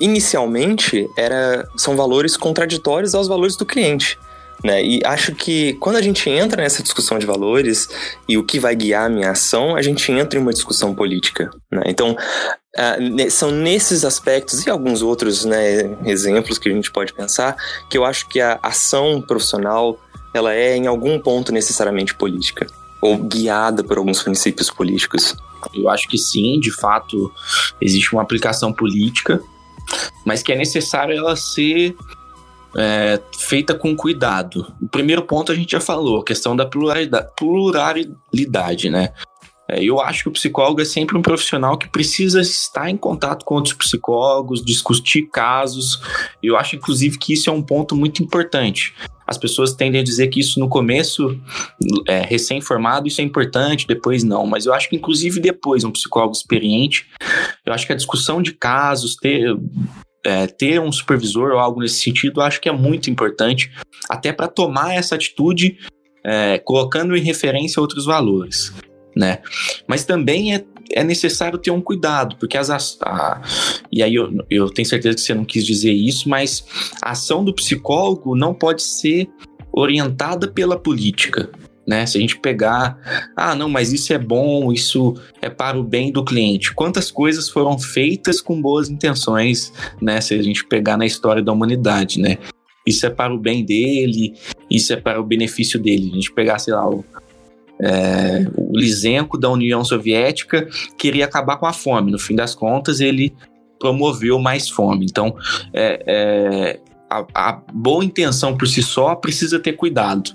inicialmente, era, são valores contraditórios aos valores do cliente. Né? E acho que quando a gente entra nessa discussão de valores e o que vai guiar a minha ação, a gente entra em uma discussão política. Né? Então, uh, são nesses aspectos e alguns outros né, exemplos que a gente pode pensar que eu acho que a ação profissional ela é em algum ponto necessariamente política ou guiada por alguns princípios políticos. Eu acho que sim, de fato, existe uma aplicação política, mas que é necessário ela ser é, feita com cuidado. O primeiro ponto a gente já falou, a questão da pluralidade, pluralidade né? É, eu acho que o psicólogo é sempre um profissional que precisa estar em contato com outros psicólogos, discutir casos. Eu acho, inclusive, que isso é um ponto muito importante. As pessoas tendem a dizer que isso no começo, é, recém-formado, isso é importante, depois não. Mas eu acho que, inclusive, depois, um psicólogo experiente, eu acho que a discussão de casos, ter, é, ter um supervisor ou algo nesse sentido, acho que é muito importante, até para tomar essa atitude, é, colocando em referência outros valores né? Mas também é, é necessário ter um cuidado, porque as a, e aí eu, eu tenho certeza que você não quis dizer isso, mas a ação do psicólogo não pode ser orientada pela política. Né? Se a gente pegar, ah, não, mas isso é bom, isso é para o bem do cliente. Quantas coisas foram feitas com boas intenções, né? Se a gente pegar na história da humanidade, né? Isso é para o bem dele, isso é para o benefício dele. A gente pegar, sei lá, o, é, o Lisenko da União Soviética queria acabar com a fome. No fim das contas, ele promoveu mais fome. Então, é, é, a, a, boa intenção por si só precisa ter cuidado.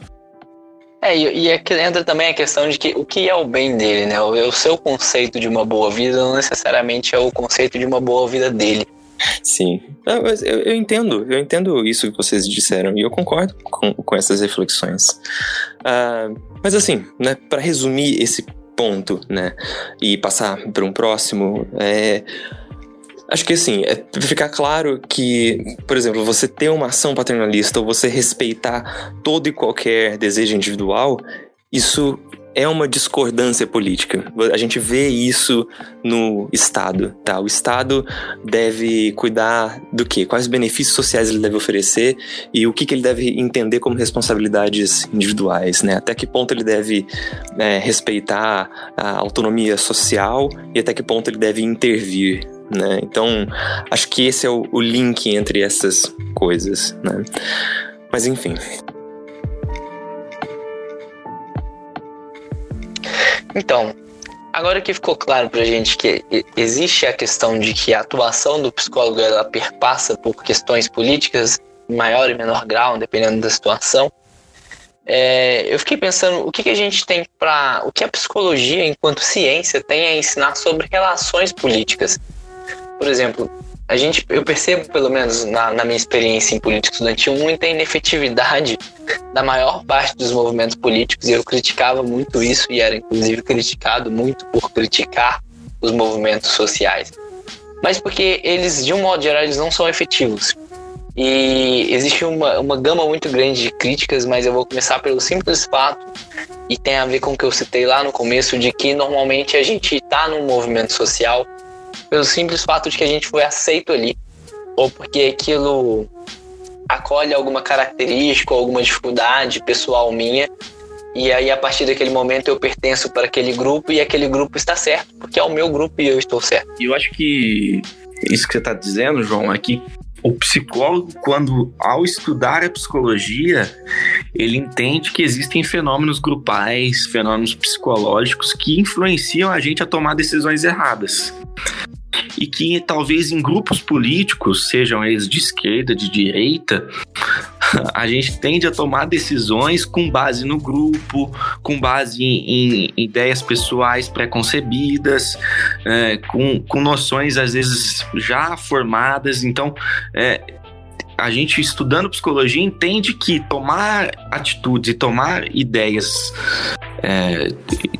É, e, aqui entra também a questão de que o que é o bem dele, né? O, o seu conceito de uma boa vida não necessariamente é o conceito de uma boa vida dele. Sim. Eu, eu, entendo, eu entendo isso que vocês disseram e eu concordo com, com essas reflexões. Uh, mas assim, né, para resumir esse ponto, né, e passar para um próximo, é, acho que assim, é ficar claro que, por exemplo, você ter uma ação paternalista ou você respeitar todo e qualquer desejo individual, isso é uma discordância política. A gente vê isso no Estado, tá? O Estado deve cuidar do quê? Quais benefícios sociais ele deve oferecer e o que, que ele deve entender como responsabilidades individuais, né? Até que ponto ele deve é, respeitar a autonomia social e até que ponto ele deve intervir, né? Então, acho que esse é o, o link entre essas coisas, né? Mas enfim, Então, agora que ficou claro pra gente que existe a questão de que a atuação do psicólogo ela perpassa por questões políticas, em maior e menor grau, dependendo da situação, é, eu fiquei pensando o que, que a gente tem para. O que a psicologia, enquanto ciência, tem a ensinar sobre relações políticas. Por exemplo, a gente, eu percebo, pelo menos na, na minha experiência em política estudantil, muita inefetividade da maior parte dos movimentos políticos, e eu criticava muito isso, e era inclusive criticado muito por criticar os movimentos sociais. Mas porque eles, de um modo geral, eles não são efetivos. E existe uma, uma gama muito grande de críticas, mas eu vou começar pelo simples fato, e tem a ver com o que eu citei lá no começo, de que normalmente a gente está num movimento social pelo simples fato de que a gente foi aceito ali, ou porque aquilo acolhe alguma característica alguma dificuldade pessoal minha, e aí a partir daquele momento eu pertenço para aquele grupo e aquele grupo está certo, porque é o meu grupo e eu estou certo. E eu acho que isso que você está dizendo, João, é que o psicólogo, quando ao estudar a psicologia, ele entende que existem fenômenos grupais, fenômenos psicológicos que influenciam a gente a tomar decisões erradas e que talvez em grupos políticos, sejam eles de esquerda, de direita, a gente tende a tomar decisões com base no grupo, com base em, em ideias pessoais preconcebidas, é, com, com noções às vezes já formadas. Então, é, a gente estudando psicologia entende que tomar atitudes e tomar ideias é,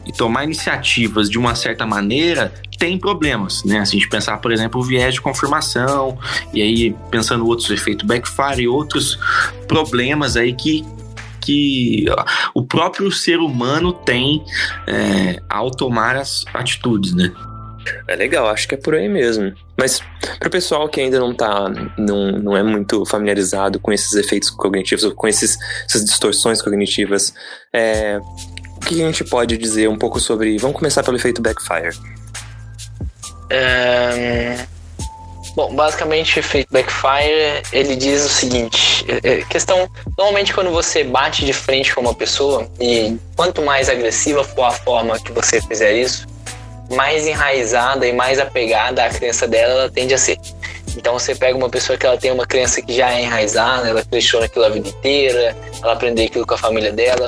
e tomar iniciativas de uma certa maneira tem problemas, né? Se a gente pensar, por exemplo, o viés de confirmação, e aí pensando outros efeitos backfire e outros problemas aí que que o próprio ser humano tem é, ao tomar as atitudes, né? É legal, acho que é por aí mesmo. Mas para o pessoal que ainda não tá, não, não é muito familiarizado com esses efeitos cognitivos, ou com esses, essas distorções cognitivas, é, o que a gente pode dizer um pouco sobre. Vamos começar pelo efeito backfire. É, bom, basicamente o efeito backfire ele diz o seguinte: é, é, questão normalmente quando você bate de frente com uma pessoa e quanto mais agressiva for a forma que você fizer isso, mais enraizada e mais apegada à crença dela ela tende a ser. Então você pega uma pessoa que ela tem uma crença que já é enraizada, ela cresceu naquilo a vida inteira, ela aprendeu aquilo com a família dela.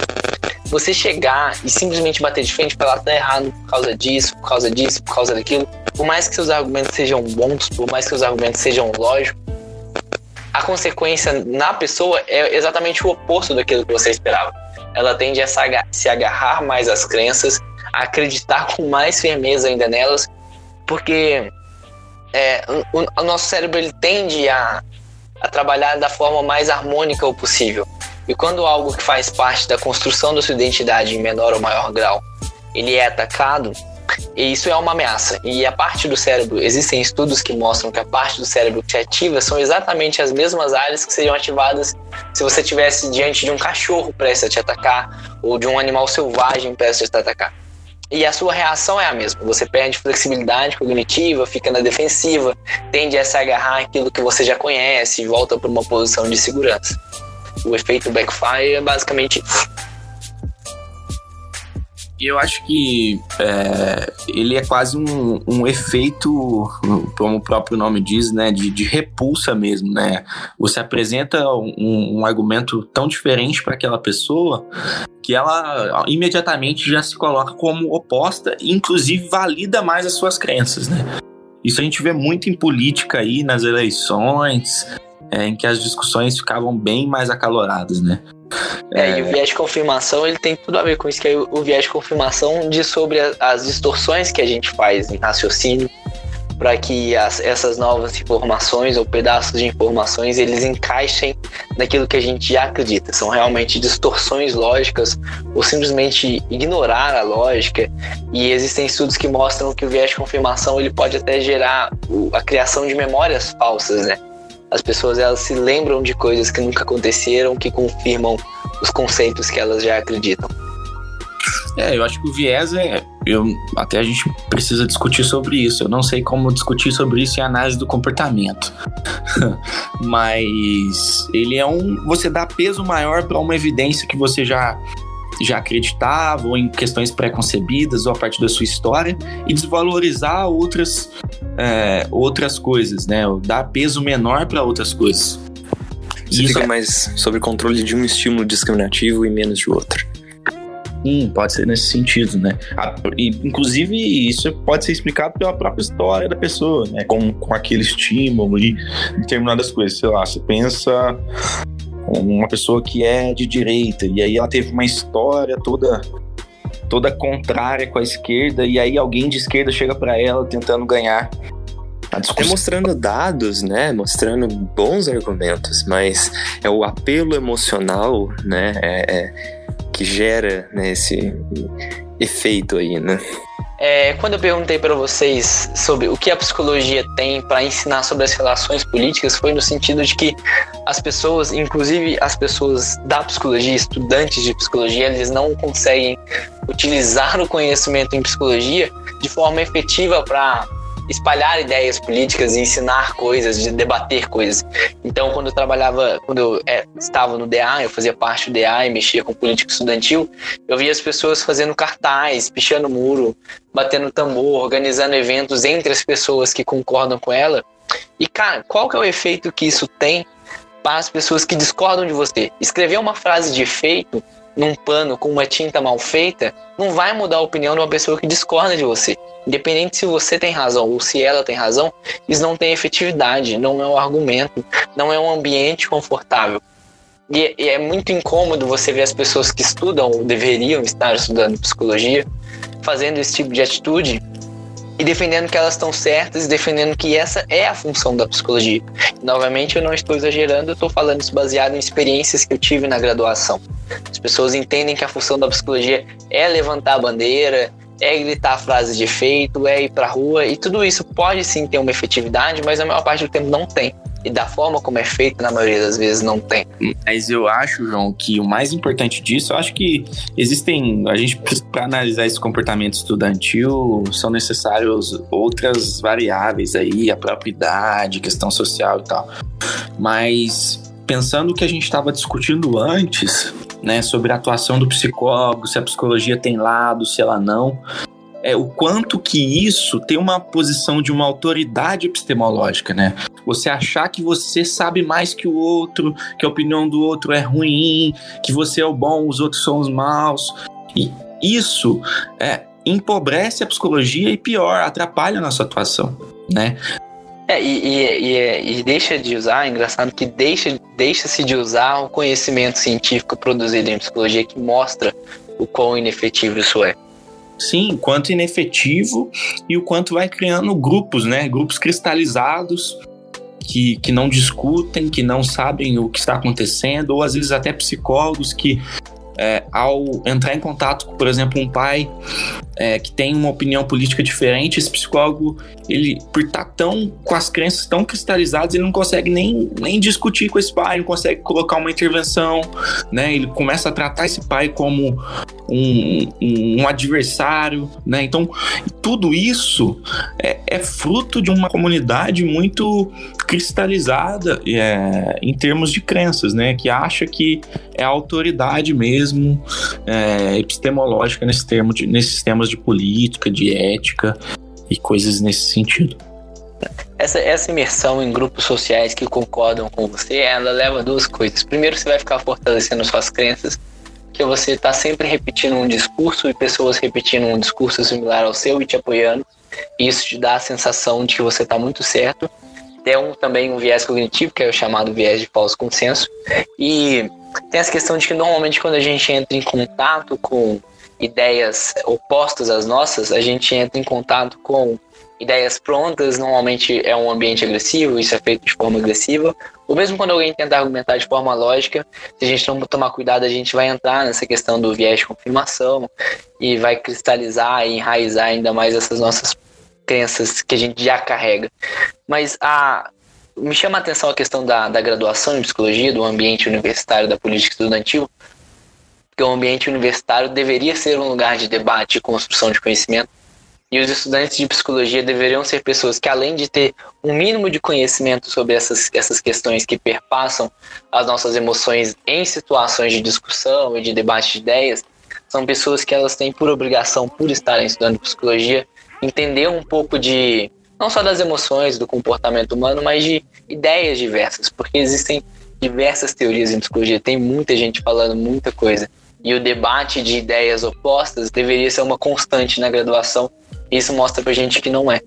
Você chegar e simplesmente bater de frente para ela tá errado por causa disso, por causa disso, por causa daquilo, por mais que seus argumentos sejam bons, por mais que seus argumentos sejam lógicos, a consequência na pessoa é exatamente o oposto daquilo que você esperava. Ela tende a se agarrar mais às crenças acreditar com mais firmeza ainda nelas, porque é, o, o, nosso cérebro ele tende a, a trabalhar da forma mais harmônica possível. E quando algo que faz parte da construção da sua identidade em menor ou maior grau, ele é atacado, e isso é uma ameaça. E a parte do cérebro, existem estudos que mostram que a parte do cérebro que se ativa são exatamente as mesmas áreas que seriam ativadas se você estivesse diante de um cachorro prestes a te atacar ou de um animal selvagem prestes a te atacar e a sua reação é a mesma. Você perde flexibilidade cognitiva, fica na defensiva, tende a se agarrar aquilo que você já conhece e volta para uma posição de segurança. O efeito backfire é basicamente isso. Eu acho que é, ele é quase um, um, efeito, como o próprio nome diz, né, de, de repulsa mesmo, né? Você apresenta um, um argumento tão diferente para aquela pessoa que ela imediatamente já se coloca como oposta e inclusive valida mais as suas crenças, né? Isso a gente vê muito em política aí, nas eleições, é, em que as discussões ficavam bem mais acaloradas, né? É, é, e o viés de confirmação ele tem tudo a ver com isso, que é o viés de confirmação diz sobre as distorções que a gente faz em raciocínio para que as, essas novas informações ou pedaços de informações eles encaixem naquilo que a gente já acredita. São realmente distorções lógicas ou simplesmente ignorar a lógica. E existem estudos que mostram que o viés de confirmação ele pode até gerar a criação de memórias falsas, né? As pessoas elas se lembram de coisas que nunca aconteceram, que confirmam os conceitos que elas já acreditam. É, eu acho que o viés é. Eu, até a gente precisa discutir sobre isso. Eu não sei como discutir sobre isso em análise do comportamento. Mas ele é um. Você dá peso maior para uma evidência que você já já acreditava, ou em questões pré-concebidas, ou a partir da sua história, e desvalorizar outras, é, outras coisas, né? Dar peso menor para outras coisas. Você Isso fica é... mais sobre controle de um estímulo discriminativo e menos de outro. Sim, pode ser nesse sentido, né? Inclusive, isso pode ser explicado pela própria história da pessoa, né? Com, com aquele estímulo e determinadas coisas. Sei lá, você pensa uma pessoa que é de direita e aí ela teve uma história toda toda contrária com a esquerda e aí alguém de esquerda chega para ela tentando ganhar é mostrando dados, né? Mostrando bons argumentos, mas é o apelo emocional, né? É, é, que gera né, esse efeito aí, né? É, quando eu perguntei para vocês sobre o que a psicologia tem para ensinar sobre as relações políticas, foi no sentido de que as pessoas, inclusive as pessoas da psicologia, estudantes de psicologia, eles não conseguem utilizar o conhecimento em psicologia de forma efetiva para espalhar ideias políticas e ensinar coisas, de debater coisas. Então, quando eu trabalhava, quando eu é, estava no DA, eu fazia parte do DA e mexia com política estudantil, eu via as pessoas fazendo cartaz, pichando muro, batendo tambor, organizando eventos entre as pessoas que concordam com ela. E, cara, qual que é o efeito que isso tem para as pessoas que discordam de você? Escrever uma frase de efeito num pano com uma tinta mal feita, não vai mudar a opinião de uma pessoa que discorda de você. Independente se você tem razão ou se ela tem razão, isso não tem efetividade, não é um argumento, não é um ambiente confortável. E, e é muito incômodo você ver as pessoas que estudam ou deveriam estar estudando psicologia fazendo esse tipo de atitude e defendendo que elas estão certas e defendendo que essa é a função da psicologia. Novamente, eu não estou exagerando, eu estou falando isso baseado em experiências que eu tive na graduação. As pessoas entendem que a função da psicologia é levantar a bandeira, é gritar frases de efeito, é ir pra rua, e tudo isso pode sim ter uma efetividade, mas a maior parte do tempo não tem e da forma como é feito, na maioria das vezes, não tem. Mas eu acho, João, que o mais importante disso, eu acho que existem, a gente, para analisar esse comportamento estudantil, são necessários outras variáveis aí, a própria idade, questão social e tal. Mas pensando o que a gente estava discutindo antes, né, sobre a atuação do psicólogo, se a psicologia tem lado, se ela não, é, o quanto que isso tem uma posição de uma autoridade epistemológica, né? Você achar que você sabe mais que o outro, que a opinião do outro é ruim, que você é o bom, os outros são os maus. E isso é, empobrece a psicologia e pior, atrapalha a nossa atuação, né? É, e, e, e, deixa de usar, é engraçado que deixa, deixa-se de usar o conhecimento científico produzido em psicologia que mostra o quão inefetivo isso é. Sim, quanto inefetivo e o quanto vai criando grupos, né? Grupos cristalizados que, que não discutem, que não sabem o que está acontecendo, ou às vezes até psicólogos que é, ao entrar em contato com, por exemplo, um pai é, que tem uma opinião política diferente, esse psicólogo, ele, por estar tá tão com as crenças tão cristalizadas, ele não consegue nem, nem discutir com esse pai, não consegue colocar uma intervenção, né? Ele começa a tratar esse pai como um, um, um adversário, né? Então, tudo isso é, é, fruto de uma comunidade muito cristalizada é, em termos de crenças, né? Que acha que é autoridade mesmo é, epistemológica nesse termo de, nesses de política, de ética e coisas nesse sentido. Essa, essa imersão em grupos sociais que concordam com você, ela leva a duas coisas. Primeiro, você vai ficar fortalecendo suas crenças, que você está sempre repetindo um discurso e pessoas repetindo um discurso similar ao seu e te apoiando. E isso te dá a sensação de que você está muito certo. Tem um, também um viés cognitivo, que é o chamado viés de falso consenso. E tem essa questão de que normalmente quando a gente entra em contato com ideias opostas às nossas, a gente entra em contato com ideias prontas, normalmente é um ambiente agressivo, isso é feito de forma agressiva. Ou mesmo quando alguém tenta argumentar de forma lógica, se a gente não tomar cuidado, a gente vai entrar nessa questão do viés de confirmação e vai cristalizar e enraizar ainda mais essas nossas crenças que a gente já carrega. Mas a, me chama a atenção a questão da, da graduação em psicologia, do ambiente universitário da política estudantil, porque o ambiente universitário deveria ser um lugar de debate e construção de conhecimento. E os estudantes de psicologia deveriam ser pessoas que, além de ter um mínimo de conhecimento sobre essas, essas questões que perpassam as nossas emoções em situações de discussão e de debate de ideias, são pessoas que elas têm por obrigação, por estarem estudando psicologia, entender um pouco de não só das emoções, do comportamento humano, mas de ideias diversas, porque existem diversas teorias em psicologia, tem muita gente falando muita coisa e o debate de ideias opostas deveria ser uma constante na graduação. Isso mostra pra gente que não é.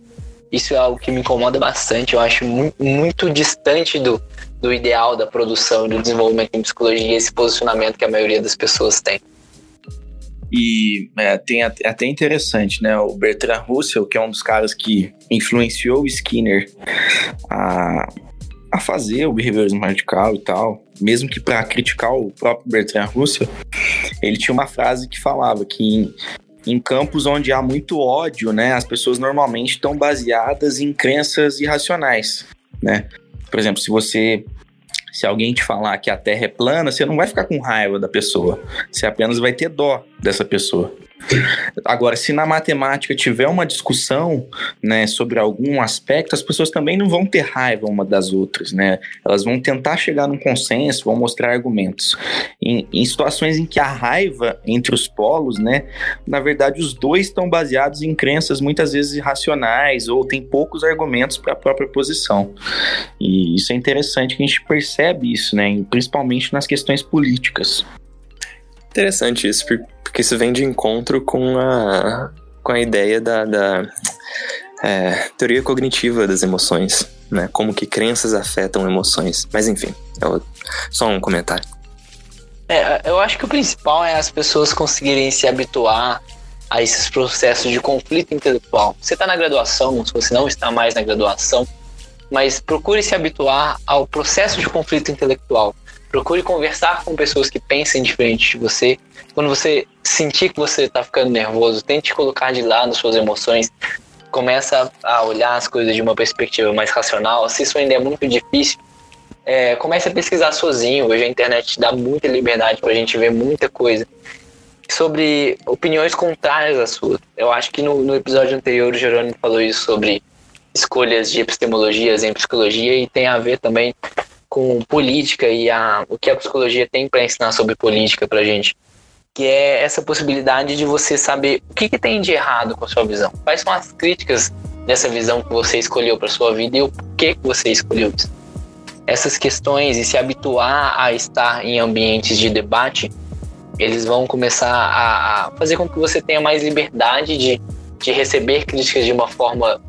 Isso é algo que me incomoda bastante, eu acho muito, muito distante do, do ideal da produção e do desenvolvimento em psicologia, esse posicionamento que a maioria das pessoas tem. E é, tem até, interessante, né? O Bertrand Russell, que é um dos caras que influenciou o Skinner a, a fazer o behaviorismo radical e tal, mesmo que para criticar o próprio Bertrand Russell, ele tinha uma frase que falava que em, em campos onde há muito ódio, né, as pessoas normalmente estão baseadas em crenças irracionais, né? Por exemplo, se você se alguém te falar que a Terra é plana, você não vai ficar com raiva da pessoa, você apenas vai ter dó dessa pessoa. Agora, se na matemática tiver uma discussão, né, sobre algum aspecto, as pessoas também não vão ter raiva uma das outras, né? Elas vão tentar chegar num consenso, vão mostrar argumentos. Em, em situações em que a raiva entre os polos, né, na verdade os dois estão baseados em crenças muitas vezes irracionais ou tem poucos argumentos para a própria posição. E isso é interessante que a gente percebe isso, né, principalmente nas questões políticas. Interessante isso, porque isso vem de encontro com a, com a ideia da, da é, teoria cognitiva das emoções, né? Como que crenças afetam emoções. Mas enfim, é só um comentário. É, eu acho que o principal é as pessoas conseguirem se habituar a esses processos de conflito intelectual. Você está na graduação, se você não está mais na graduação, mas procure se habituar ao processo de conflito intelectual. Procure conversar com pessoas que pensem diferente de você. Quando você sentir que você está ficando nervoso, tente colocar de lado suas emoções. Começa a olhar as coisas de uma perspectiva mais racional. Se isso ainda é muito difícil, é, comece a pesquisar sozinho. Hoje a internet dá muita liberdade para a gente ver muita coisa sobre opiniões contrárias às suas. Eu acho que no, no episódio anterior o Jerônimo falou isso sobre escolhas de epistemologias em psicologia e tem a ver também com política e a, o que a psicologia tem para ensinar sobre política para gente. Que é essa possibilidade de você saber o que, que tem de errado com a sua visão. Quais são as críticas dessa visão que você escolheu para sua vida e o porquê que você escolheu isso. Essas questões e se habituar a estar em ambientes de debate eles vão começar a, fazer com que você tenha mais liberdade de, de receber críticas de uma forma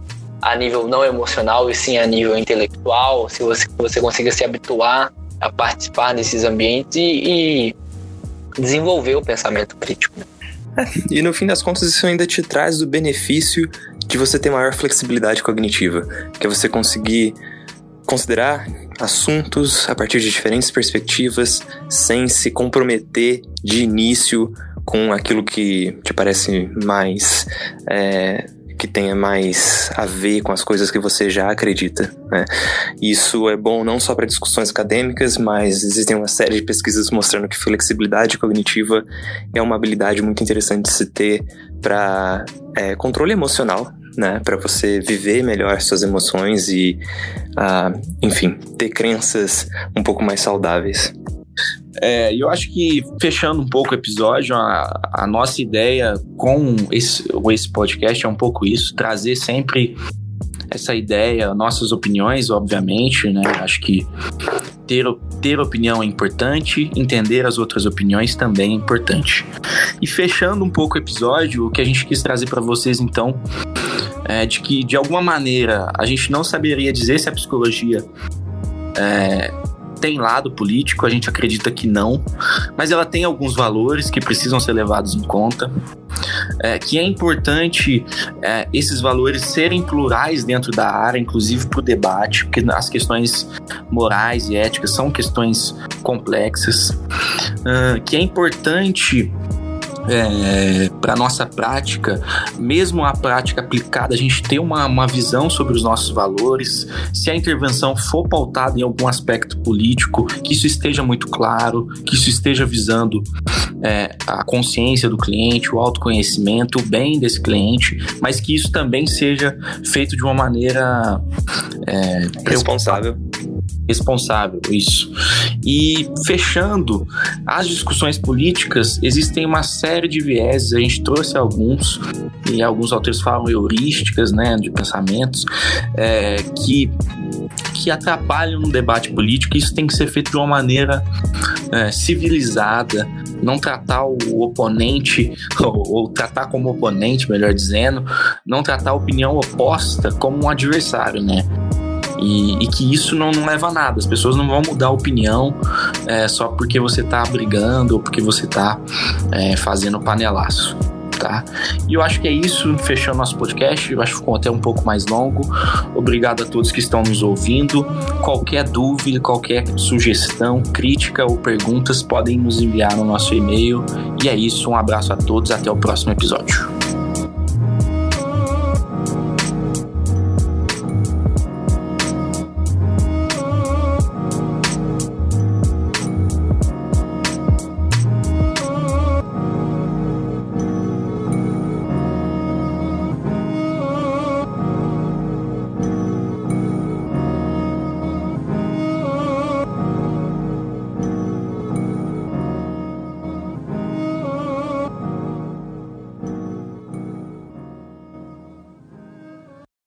a nível não emocional e sim a nível intelectual, se você, você consiga se habituar a participar desses ambientes e, e desenvolver o pensamento crítico. É, e no fim das contas, isso ainda te traz o benefício de você ter maior flexibilidade cognitiva, que é você conseguir considerar assuntos a partir de diferentes perspectivas, sem se comprometer de início com aquilo que te parece mais. É, que tenha mais a ver com as coisas que você já acredita. Né? Isso é bom não só para discussões acadêmicas, mas existem uma série de pesquisas mostrando que flexibilidade cognitiva é uma habilidade muito interessante de se ter para é, controle emocional né, para você viver melhor suas emoções e, uh, enfim, ter crenças um pouco mais saudáveis. É, eu acho que, fechando um pouco o episódio, a, a nossa ideia com esse, esse podcast é um pouco isso: trazer sempre essa ideia, nossas opiniões, obviamente, né? Acho que ter, ter opinião é importante, entender as outras opiniões também é importante. E fechando um pouco o episódio, o que a gente quis trazer para vocês então é de que de alguma maneira a gente não saberia dizer se a psicologia é, tem lado político, a gente acredita que não, mas ela tem alguns valores que precisam ser levados em conta, é, que é importante é, esses valores serem plurais dentro da área, inclusive para o debate, porque as questões morais e éticas são questões complexas, uh, que é importante é, para nossa prática, mesmo a prática aplicada, a gente ter uma, uma visão sobre os nossos valores. Se a intervenção for pautada em algum aspecto político, que isso esteja muito claro, que isso esteja visando é, a consciência do cliente, o autoconhecimento, o bem desse cliente, mas que isso também seja feito de uma maneira é, responsável responsável, isso. E fechando as discussões políticas, existem uma série de vieses, a gente trouxe alguns, e alguns autores falam heurísticas, né, de pensamentos, é, que que atrapalham no debate político. Isso tem que ser feito de uma maneira é, civilizada, não tratar o oponente, ou, ou, tratar como oponente, melhor dizendo, não tratar a opinião oposta como um adversário, né? E, e, que isso não, não leva a nada. As pessoas não vão mudar a opinião é, só porque você tá brigando ou porque você tá é, fazendo panelaço. Tá? E eu acho que é isso, fechando nosso podcast. Eu acho que ficou até um pouco mais longo. Obrigado a todos que estão nos ouvindo. Qualquer dúvida, qualquer sugestão, crítica ou perguntas podem nos enviar no nosso e-mail. E é isso, um abraço a todos, até o próximo episódio.